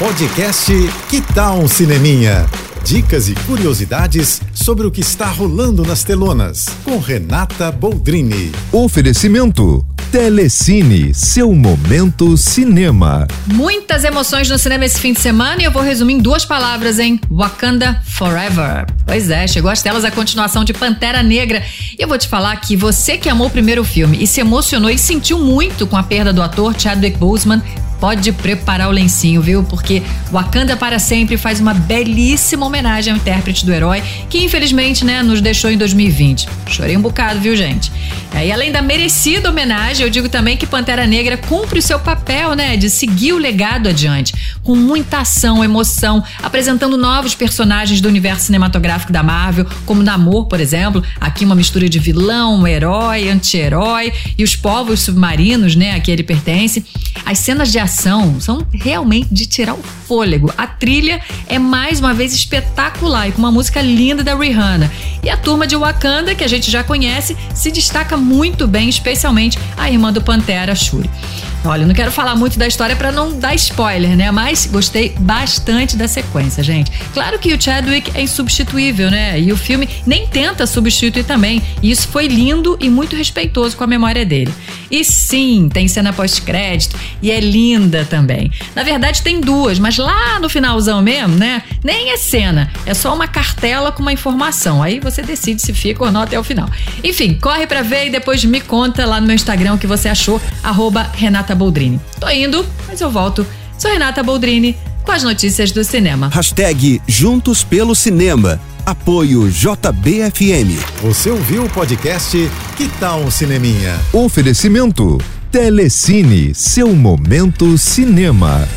Podcast Que Tal um Cineminha? Dicas e curiosidades sobre o que está rolando nas telonas. Com Renata Boldrini. Oferecimento. Telecine, seu momento cinema. Muitas emoções no cinema esse fim de semana e eu vou resumir em duas palavras, hein? Wakanda Forever. Pois é, chegou às telas a continuação de Pantera Negra. E eu vou te falar que você que amou o primeiro filme e se emocionou e sentiu muito com a perda do ator Chadwick Boseman, pode preparar o lencinho, viu? Porque Wakanda para sempre faz uma belíssima homenagem ao intérprete do herói, que infelizmente, né, nos deixou em 2020. Chorei um bocado, viu, gente? É, e além da merecida homenagem, eu digo também que Pantera Negra cumpre o seu papel, né, de seguir o legado adiante, com muita ação, emoção, apresentando novos personagens do universo cinematográfico da Marvel, como Namor, por exemplo, aqui uma mistura de vilão, herói, anti-herói e os povos submarinos, né, a que ele pertence. As cenas de ação são realmente de tirar o fôlego. A trilha é mais uma vez espetacular e com uma música linda da Rihanna. E a turma de Wakanda, que a gente já conhece, se destaca muito bem, especialmente a irmã do Pantera, Shuri. Olha, não quero falar muito da história para não dar spoiler, né? Mas gostei bastante da sequência, gente. Claro que o Chadwick é insubstituível, né? E o filme nem tenta substituir também. E isso foi lindo e muito respeitoso com a memória dele. E sim, tem cena pós-crédito e é linda também. Na verdade, tem duas, mas lá no finalzão mesmo, né? Nem é cena, é só uma cartela com uma informação. Aí você decide se fica ou não até o final. Enfim, corre para ver e depois me conta lá no meu Instagram o que você achou, arroba Renata Boldrini. Tô indo, mas eu volto. Sou Renata Boldrini com as notícias do cinema. Hashtag Juntos pelo Cinema. Apoio JBFM. Você ouviu o podcast Que Tal um Cineminha? Oferecimento. Telecine, seu momento cinema.